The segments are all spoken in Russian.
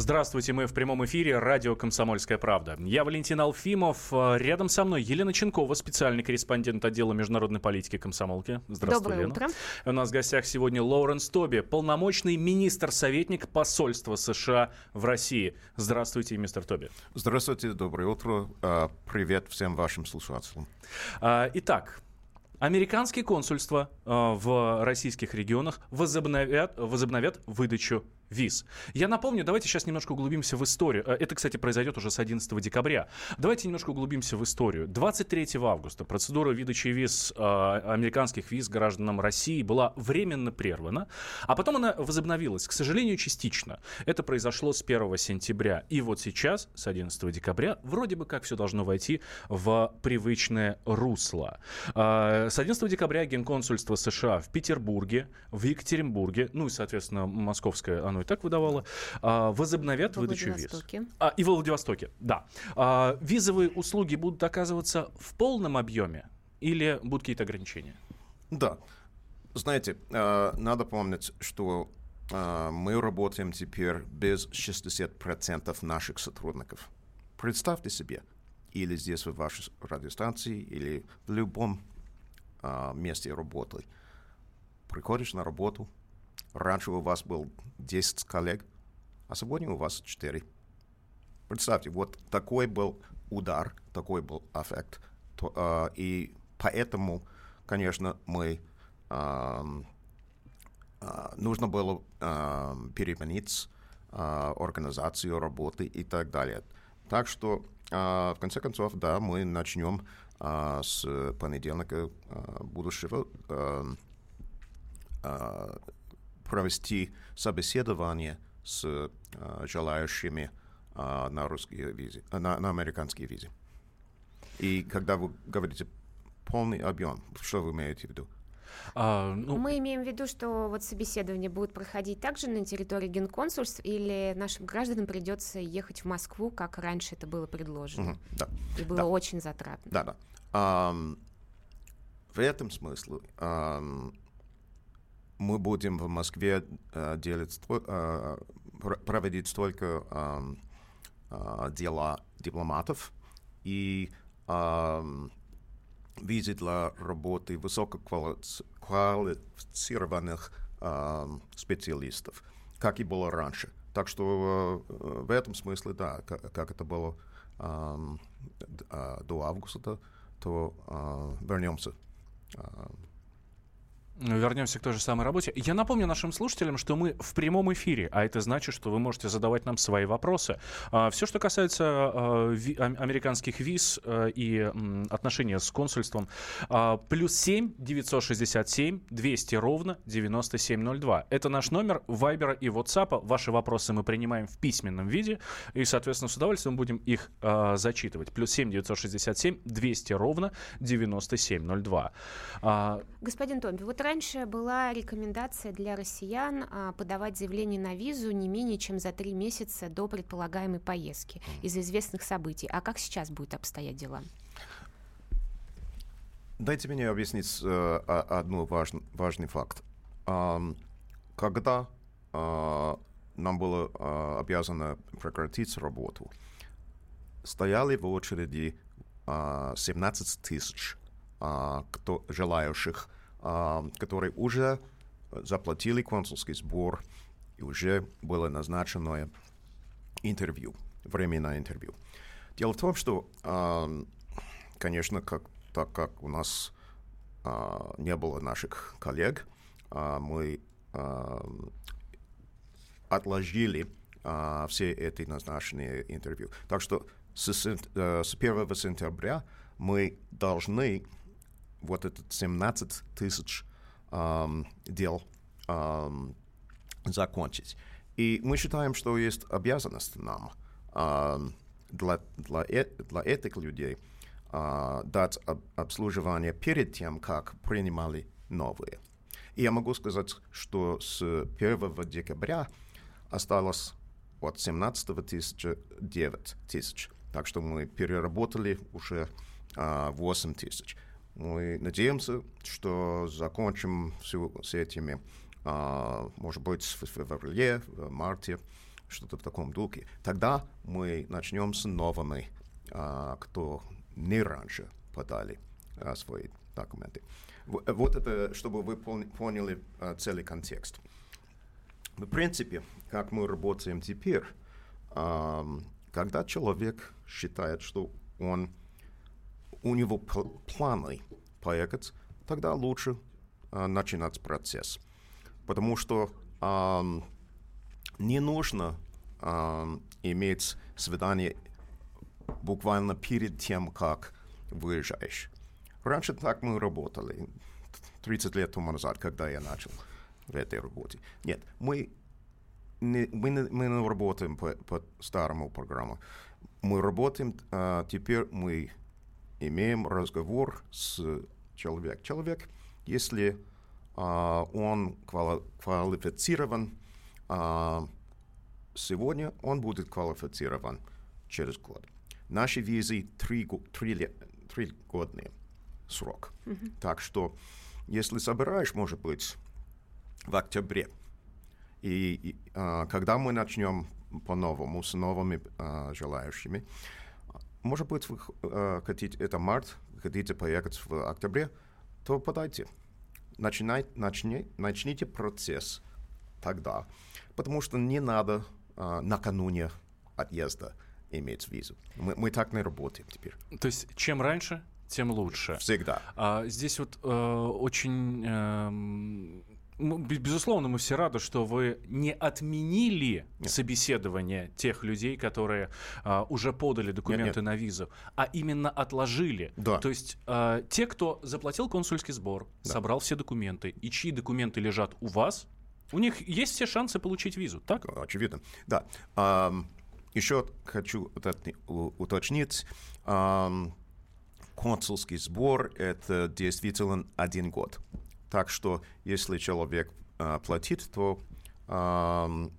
Здравствуйте, мы в прямом эфире радио «Комсомольская правда». Я Валентин Алфимов. Рядом со мной Елена Ченкова, специальный корреспондент отдела международной политики комсомолки. Здравствуй, Доброе Лена. утро. У нас в гостях сегодня Лоуренс Тоби, полномочный министр-советник посольства США в России. Здравствуйте, мистер Тоби. Здравствуйте, доброе утро. А, привет всем вашим слушателям. А, итак, Американские консульства э, в российских регионах возобновят, возобновят выдачу виз. Я напомню, давайте сейчас немножко углубимся в историю. Э, это, кстати, произойдет уже с 11 декабря. Давайте немножко углубимся в историю. 23 августа процедура выдачи виз, э, американских виз гражданам России была временно прервана, а потом она возобновилась, к сожалению, частично. Это произошло с 1 сентября. И вот сейчас, с 11 декабря, вроде бы как все должно войти в привычное русло. Э, с 11 декабря генконсульство США в Петербурге, в Екатеринбурге, ну и, соответственно, московское, оно и так выдавало, а, возобновят Во выдачу виз. А, и в Владивостоке, да. А, Визовые услуги будут оказываться в полном объеме или будут какие-то ограничения? Да. Знаете, э, надо помнить, что э, мы работаем теперь без 60% наших сотрудников. Представьте себе, или здесь в вашей радиостанции, или в любом э, месте работы. Приходишь на работу, раньше у вас был 10 коллег, а сегодня у вас 4. Представьте, вот такой был удар, такой был эффект. Э, и поэтому, конечно, мы э, нужно было э, переменить э, организацию работы и так далее. Так что, в конце концов, да, мы начнем с понедельника будущего провести собеседование с э, желающими э, на русские визы, на, на американские визы. И когда вы говорите полный объем, что вы имеете в виду? А, ну, Мы имеем в виду, что вот собеседование будет проходить также на территории генконсульств, или нашим гражданам придется ехать в Москву, как раньше это было предложено. Мгм, да. И было Да. очень затратно. Да, да. Ам, в этом смысле ам, мы будем в Москве э, делать, э, пр- проводить столько ам, а, дела дипломатов и визы для работы высококвалифицированных специалистов, как и было раньше. Так что э, в этом смысле, да, ка- как, это было до августа, то вернемся. А, Вернемся к той же самой работе. Я напомню нашим слушателям, что мы в прямом эфире, а это значит, что вы можете задавать нам свои вопросы. Все, что касается а, американских виз а, и отношения с консульством, а, плюс 7 967 200 ровно 9702. Это наш номер Вайбера и WhatsApp. Ваши вопросы мы принимаем в письменном виде и, соответственно, с удовольствием будем их а, зачитывать. Плюс 7 967 200 ровно 9702. А, Господин Томби, вот раньше была рекомендация для россиян а, подавать заявление на визу не менее чем за три месяца до предполагаемой поездки из-за известных событий. А как сейчас будет обстоять дела? Дайте мне объяснить э, одну важн- важный факт. Ам, когда а, нам было а, обязано прекратить работу, стояли в очереди а, 17 тысяч а, кто, желающих, которые уже заплатили консульский сбор и уже было назначено интервью, временное интервью. Дело в том, что, конечно, как, так как у нас а, не было наших коллег, а, мы отложили а, все эти назначенные интервью. Так что с, э, с 1 сентября мы должны вот этот 17 тысяч ам, дел ам, закончить. И мы считаем, что есть обязанность нам ам, для, для, э- для этих людей а, дать об- обслуживание перед тем, как принимали новые. И я могу сказать, что с 1 декабря осталось от 17 тысячи 9 тысяч. Так что мы переработали уже а, 8 тысяч. Мы надеемся, что закончим все с этими, а, может быть, в феврале, в марте, что-то в таком духе. Тогда мы начнем с новыми, а, кто не раньше подали а, свои документы. Вот это, чтобы вы пон- поняли а, целый контекст. В принципе, как мы работаем теперь, ам, когда человек считает, что он, у него пл- планы поехать, тогда лучше а, начинать процесс. Потому что ам, не нужно ам, иметь свидание буквально перед тем, как выезжаешь. Раньше так мы работали, 30 лет тому назад, когда я начал в этой работе. Нет, мы не, мы, не, мы не работаем по, по старому программу. Мы работаем, а, теперь мы имеем разговор с человеком. Человек, если а, он квали- квалифицирован а, сегодня, он будет квалифицирован через год. Наши визы три, го- три, ле- три годные срок. Так что, если собираешь, может быть, в октябре, и, и, а, когда мы начнем по-новому с новыми а, желающими, может быть, вы а, хотите, это март, хотите поехать в октябре, то подайте. Начинай, начни, начните процесс тогда, потому что не надо а, накануне отъезда иметь визу. Мы, мы так не работаем теперь. То есть чем раньше, тем лучше. Всегда. А, здесь вот э, очень, бе- безусловно, мы все рады, что вы не отменили Нет. собеседование тех людей, которые а, уже подали документы нет. на визу, а именно отложили. Да. То есть э, те, кто заплатил консульский сбор, Да. собрал все документы, и чьи документы лежат у вас, у них есть все шансы получить визу, так? Очевидно. Да. Ам, еще хочу уточнить. ам, консульский сбор — это действительно один год. Так что, если человек а, платит, то ам,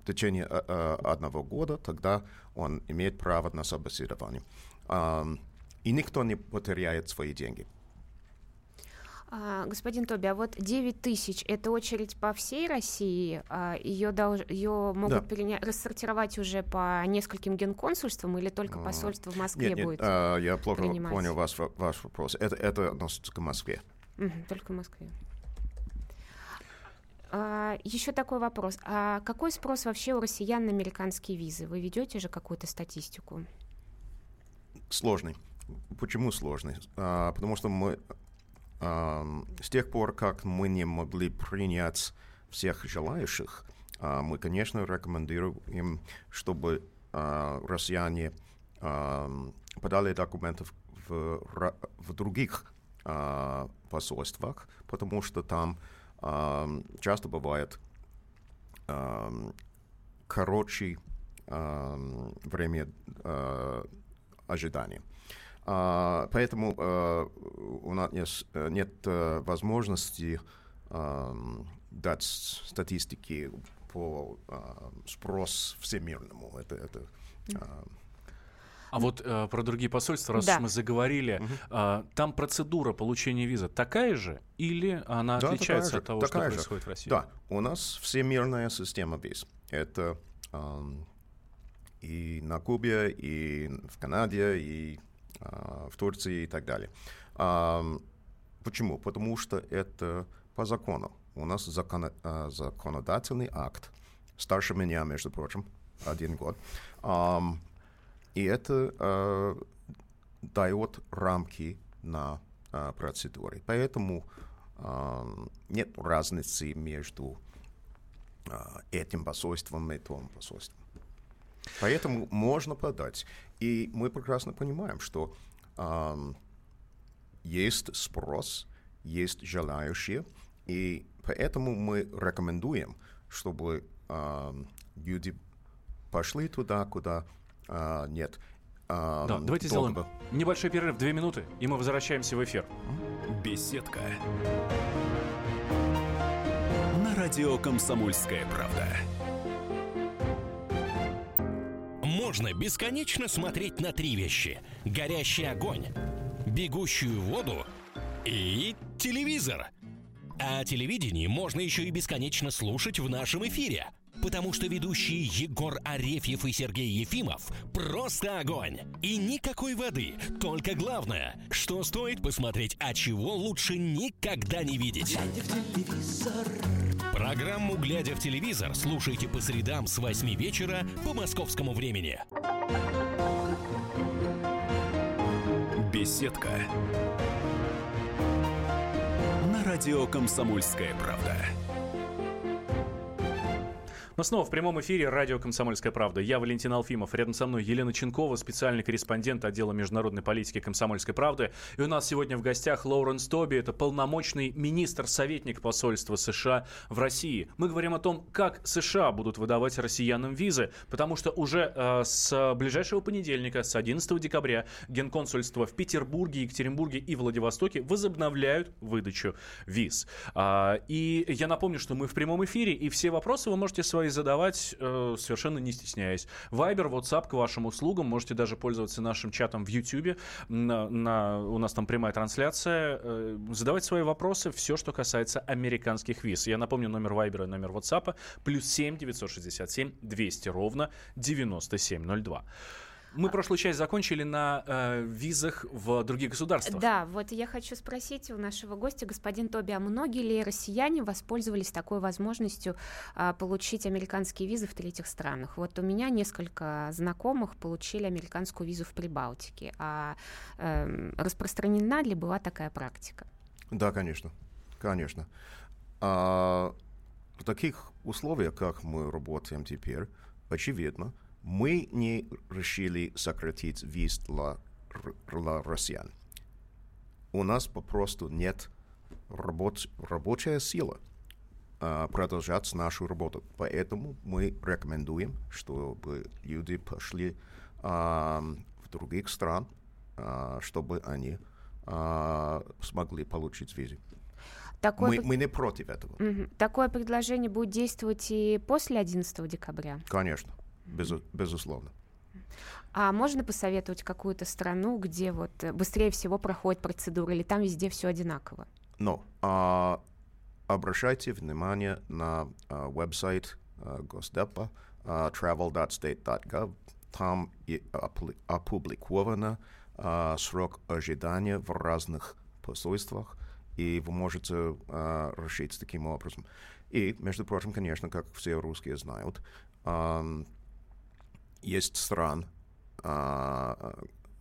в течение а, а, одного года тогда он имеет право на собеседование. Ам, и никто не потеряет свои деньги. А, господин Тоби, а вот 9 тысяч – это очередь по всей России? А, Ее, долж... ее могут Да. переня- рассортировать уже по нескольким генконсульствам или только А, посольство в Москве Нет, нет, будет? а, я плохо принимать? понял ваш, ваш вопрос. Это, это относится к Москве. Только в Москве. еще такой вопрос. А какой спрос вообще у россиян на американские визы? Вы ведете же какую-то статистику? Сложный. Почему сложный? А, потому что мы ам, с тех пор, как мы не могли принять всех желающих, а, мы, конечно, рекомендуем, чтобы а, россияне ам, подали документы в, в других а, посольствах, потому что там ам, часто бывает ам, короче время а, ожидания. А, поэтому а, у нас нет, э, возможности дать статистики по а, спрос всемирному. Это, это, а, вот э, про другие посольства, раз Да. уж мы заговорили, а, там процедура получения визы такая же или она Да, отличается же, от того, такая что же. происходит в России? Да, у нас всемирная система виз. Это ам, и на Кубе, и в Канаде, и а, в Турции и так далее. Ам, почему? Потому что это по закону. У нас закона- а, законодательный акт, старше меня, между прочим, один год. Ам, и это а, дает рамки на а, процедуры. Поэтому ам, нет разницы между а, этим посольством и том посольством. Поэтому можно подать. И мы прекрасно понимаем, что ам, есть спрос, есть желающие, и поэтому мы рекомендуем, чтобы ам, люди пошли туда, куда а, нет. ам, Да, давайте сделаем небольшой перерыв, две минуты, и мы возвращаемся в эфир. Беседка. На радио «Комсомольская правда». Можно бесконечно смотреть на три вещи. Горящий огонь, бегущую воду и телевизор. А телевидение можно еще и бесконечно слушать в нашем эфире. Потому что ведущие Егор Арефьев и Сергей Ефимов просто огонь. И никакой воды. Только главное, что стоит посмотреть, а чего лучше никогда не видеть. Программу «Глядя в телевизор» слушайте по средам с 8 вечера по московскому времени. Беседка. На радио «Комсомольская правда». Но снова в прямом эфире радио «Комсомольская правда». Я Валентин Алфимов. Рядом со мной Елена Ченкова, специальный корреспондент отдела международной политики «Комсомольской правды». И у нас сегодня в гостях Лоуренс Тоби. Это полномочный министр-советник посольства США в России. Мы говорим о том, как США будут выдавать россиянам визы. Потому что уже э, с ближайшего понедельника, с 11 декабря, генконсульства в Петербурге, Екатеринбурге и Владивостоке возобновляют выдачу виз. А, и я напомню, что мы в прямом эфире, и все вопросы вы можете свои задавать э, совершенно не стесняясь. Вайбер, WhatsApp к вашим услугам. Можете даже пользоваться нашим чатом в YouTube. На, на, у нас там прямая трансляция. Э, задавать свои вопросы, все, что касается американских виз. Я напомню, номер Вайбера и номер WhatsApp. Плюс 7 967 200 ровно 9702. Мы прошлую часть закончили на э, визах в других государствах. Да, вот я хочу спросить у нашего гостя, господин Тоби, а многие ли россияне воспользовались такой возможностью э, получить американские визы в третьих странах? Вот у меня несколько знакомых получили американскую визу в Прибалтике. А э, распространена ли была такая практика? Да, конечно, конечно. А, в таких условиях, как мы работаем теперь, очевидно, мы не решили сократить виз для, для россиян. У нас попросту нет рабоч, рабочая сила а, продолжать нашу работу. Поэтому мы рекомендуем, чтобы люди пошли а, в других стран, а, чтобы они а, смогли получить визу. Такое, Мы, пред- мы не против этого. Мгм. Такое предложение будет действовать и после 11 декабря. Конечно, безу- безусловно. А можно посоветовать какую-то страну, где вот э, быстрее всего проходит процедура, или там везде все одинаково? Но а, обращайте внимание на а, веб-сайт а, Госдепа а, travel.state.gov. Там и опубликовано а, срок ожидания в разных посольствах, и вы можете а, решить таким образом. И, между прочим, конечно, как все русские знают, ам, есть стран, а,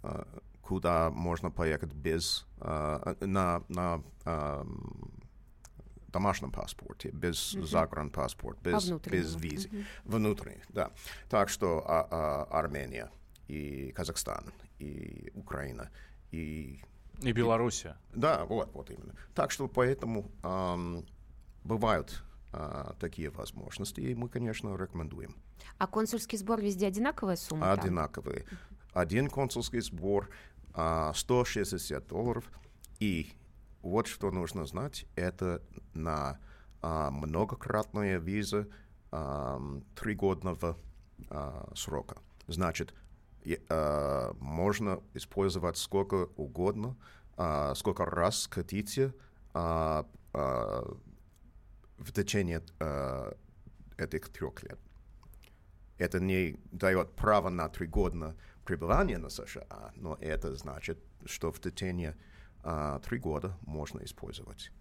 а, куда можно поехать без а, на, на домашнем паспорте, без загранпаспорта, без, внутреннему. без визы. Внутренний, да. Так что а, а, Армения и Казахстан и Украина и И Белоруссия. да, вот, вот именно. Так что поэтому ам, бывают а, такие возможности, и мы, конечно, рекомендуем. А консульский сбор везде одинаковая сумма? Одинаковые. Один консульский сбор а, 160 долларов. И вот что нужно знать, это на а, многократная виза тригодного а, срока. Значит, а, можно использовать сколько угодно, а, сколько раз хотите а, а, в течение а, этих трех лет. Это не дает право на три года пребывания на США, но это значит, что в течение а, три года можно использовать.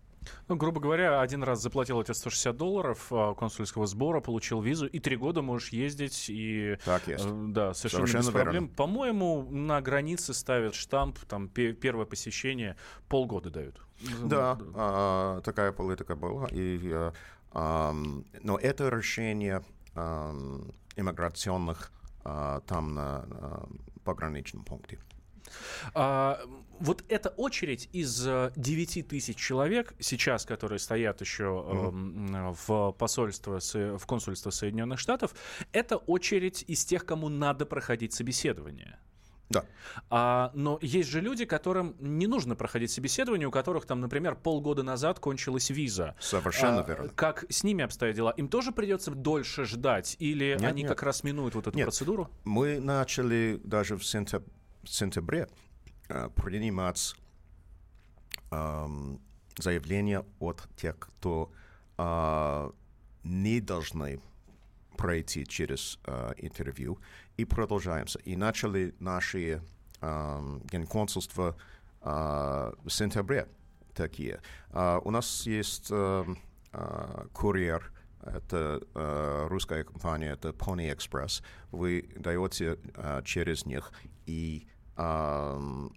Ну, грубо говоря, один раз заплатил эти 160 долларов а, консульского сбора, получил визу, и три года можешь ездить, и... Так есть. э, Да, совершенно без Совершенно проблем. верно. По-моему, на границе ставят штамп, там, пе- первое посещение полгода дают. Да, а, такая политика была. И, ам, но это решение иммиграционных а, там на, на пограничном пункте. А, вот эта очередь из э, 9 тысяч человек сейчас, которые стоят еще эм, в посольство, Со- в консульство Соединенных Штатов, это очередь из тех, кому надо проходить собеседование. Да. А, но есть же люди, которым не нужно проходить собеседование, у которых там, например, полгода назад кончилась виза. Совершенно А, верно. Как с ними обстоят дела? Им тоже придется дольше ждать? Или Нет, они нет. как раз минуют вот эту Нет. процедуру? Мы начали даже в сентяб- сентябре э, принимать эм, заявления от тех, кто э, не должны пройти через э, интервью, и продолжаемся. И начали наши э, генконсульства э, в сентябре такие. Э, у нас есть э, э, курьер, это э, русская компания, это Pony Express. Вы даете э, через них, и э,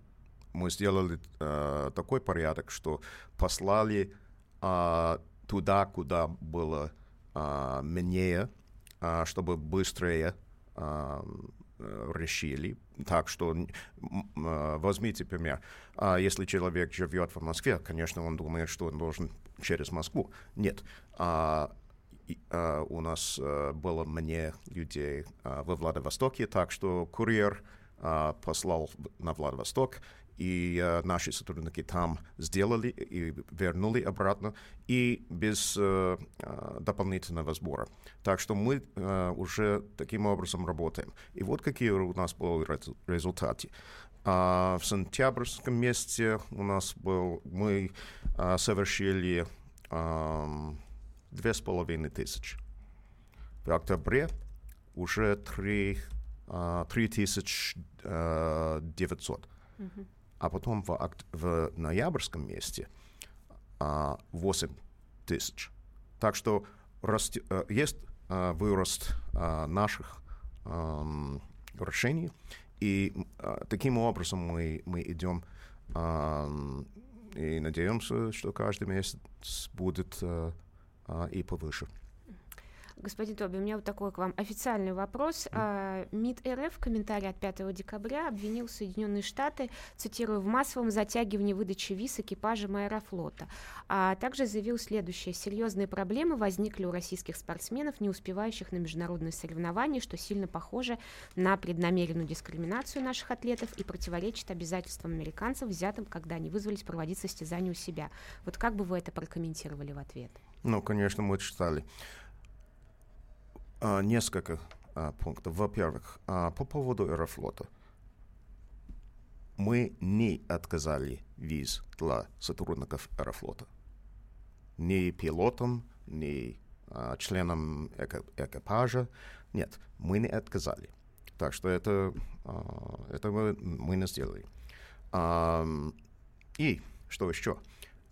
мы сделали э, такой порядок, что послали э, туда, куда было э, менее, э, чтобы быстрее э, решили. Так что э, возьмите пример. А если человек живет в Москве, конечно, он думает, что он должен через Москву. Нет. А, а, у нас а, было мне людей а, во Владивостоке, так что курьер а, послал на Владивосток, и а, наши сотрудники там сделали и вернули обратно, и без а, а, дополнительного сбора. Так что мы а, уже таким образом работаем. И вот какие у нас были резу- результаты. А, в сентябрьском месяце у нас был, мы а, совершили ам, две с половиной тысячи. В октябре уже три, а, три тысячи а, девятьсот. А потом в, окт- в ноябрьском месяце а, 8 тысяч. Так что расте- э, есть а, вырост а, наших ам, решений, и а, таким образом мы, мы идем ам, и надеемся, что каждый месяц будет а, а, и повыше. Господин Тоби, у меня вот такой к вам официальный вопрос. А, МИД РФ в комментарии от 5 декабря обвинил Соединенные Штаты, цитирую, в массовом затягивании выдачи виз экипажем аэрофлота. А также заявил следующее. Серьезные проблемы возникли у российских спортсменов, не успевающих на международные соревнования, что сильно похоже на преднамеренную дискриминацию наших атлетов и противоречит обязательствам американцев, взятым, когда они вызвались проводить состязания у себя. Вот как бы вы это прокомментировали в ответ? Ну, конечно, мы читали. А, несколько а, пунктов. Во-первых, а, по поводу Аэрофлота. Мы не отказали виз для сотрудников Аэрофлота. Ни пилотам, ни а, членам эко- экипажа. Нет, мы не отказали. Так что это, а, это мы, мы не сделали. Ам, и что еще?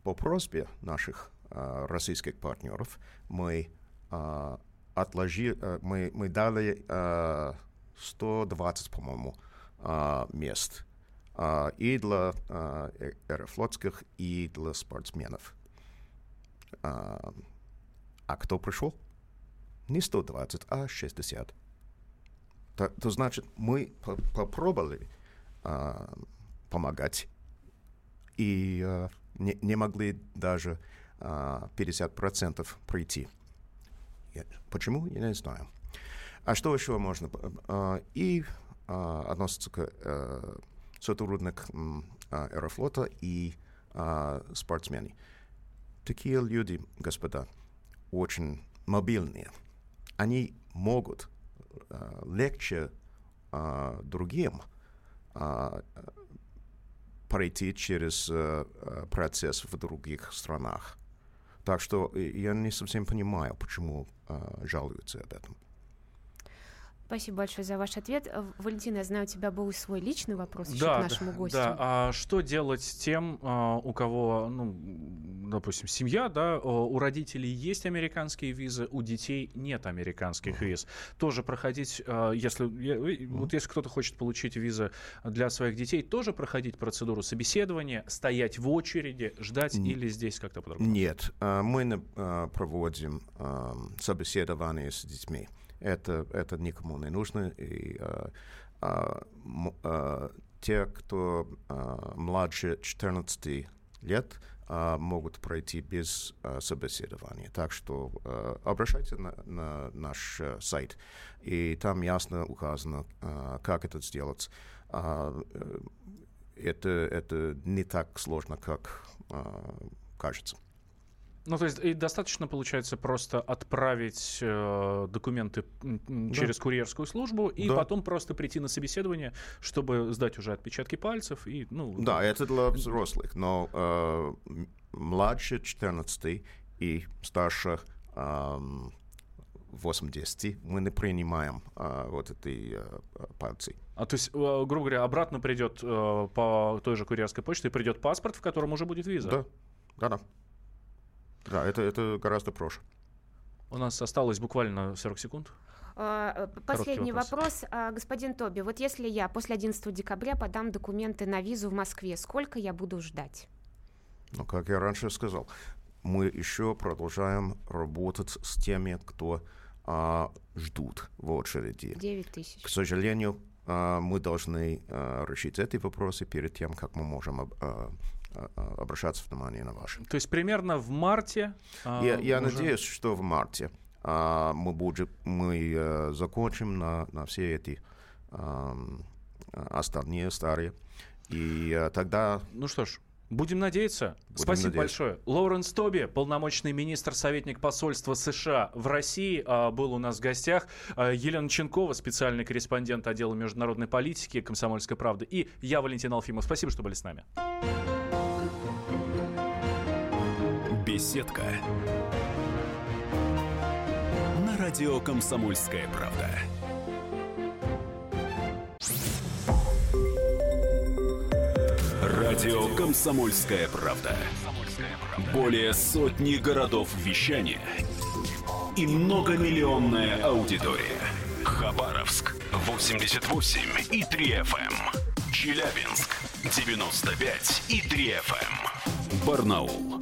По просьбе наших а, российских партнеров мы а, отложили, а, мы, мы дали а, 120, по-моему, а, мест и для э- аэрофлотских, и для спортсменов. А, кто пришел? Не 120, а 60. То, то значит, мы по- попробовали помогать и не, не могли даже а, 50% прийти. Почему? Я не знаю. А что еще можно? а, и а, относится к э, сотрудникам а, Аэрофлота и спортсмены. Такие люди, господа, очень мобильные. Они могут а, легче другим пройти через э, э, процесс в других странах. Так что э, я не совсем понимаю, почему э, жалуются об этом. Спасибо большое за ваш ответ. Э, Валентина, я знаю, у тебя был свой личный вопрос еще Да, к нашему да, гостю. да. А что делать с тем, а, у кого, ну, допустим, семья, да, у родителей есть американские визы, у детей нет американских виз. Тоже проходить, а, если, вот если кто-то хочет получить визы для своих детей, тоже проходить процедуру собеседования, стоять в очереди, ждать Н- или здесь как-то по-другому? Нет, э, мы не э, проводим собеседование с детьми. Это, это никому не нужно. И, э, м- э, те, кто э, младше 14 лет, э, могут пройти без э, собеседования. Так что э, обращайтесь на, на наш э, сайт, и там ясно указано, э, как это сделать. А, э, это, это не так сложно, как э, кажется. Ну, то есть и достаточно, получается, просто отправить э, документы Да. через курьерскую службу и Да. потом просто прийти на собеседование, чтобы сдать уже отпечатки пальцев и, ну... Да, это для взрослых, но э, младше 14 и старше эм, 80 мы не принимаем э, вот эти э, пальцы. А то есть, э, грубо говоря, обратно придет э, по той же курьерской почте, придет паспорт, в котором уже будет виза. Да, да, да. Это, это гораздо проще. У нас осталось буквально 40 секунд. А, э, Последний вопрос. вопрос. А, Господин Тоби, вот если я после 11 декабря подам документы на визу в Москве, сколько я буду ждать? Но, как я раньше сказал, мы еще продолжаем работать с теми, кто а, ждут в очереди. 9 тысяч. К сожалению, а, мы должны а, решить эти вопросы перед тем, как мы можем а, обращаться внимание на ваши. То есть примерно в марте... а, Я, я уже- надеюсь, что в марте а, мы, будем, мы э, закончим на, на все эти остальные старые. И э, тогда Ну что ж, будем надеяться. Спасибо надеяться. большое. Лоуренс Тоби, полномочный министр, советник посольства США в России, а, был у нас в гостях. А, Елена Ченкова, специальный корреспондент отдела международной политики «Комсомольской правды». И я, Валентин Алфимов. Спасибо, что были с нами. Беседка. На радио Комсомольская правда. Радио Комсомольская правда. Более сотни городов вещания и многомиллионная аудитория. Хабаровск 88 и 3 FM. Челябинск 95 и 3 FM. Барнаул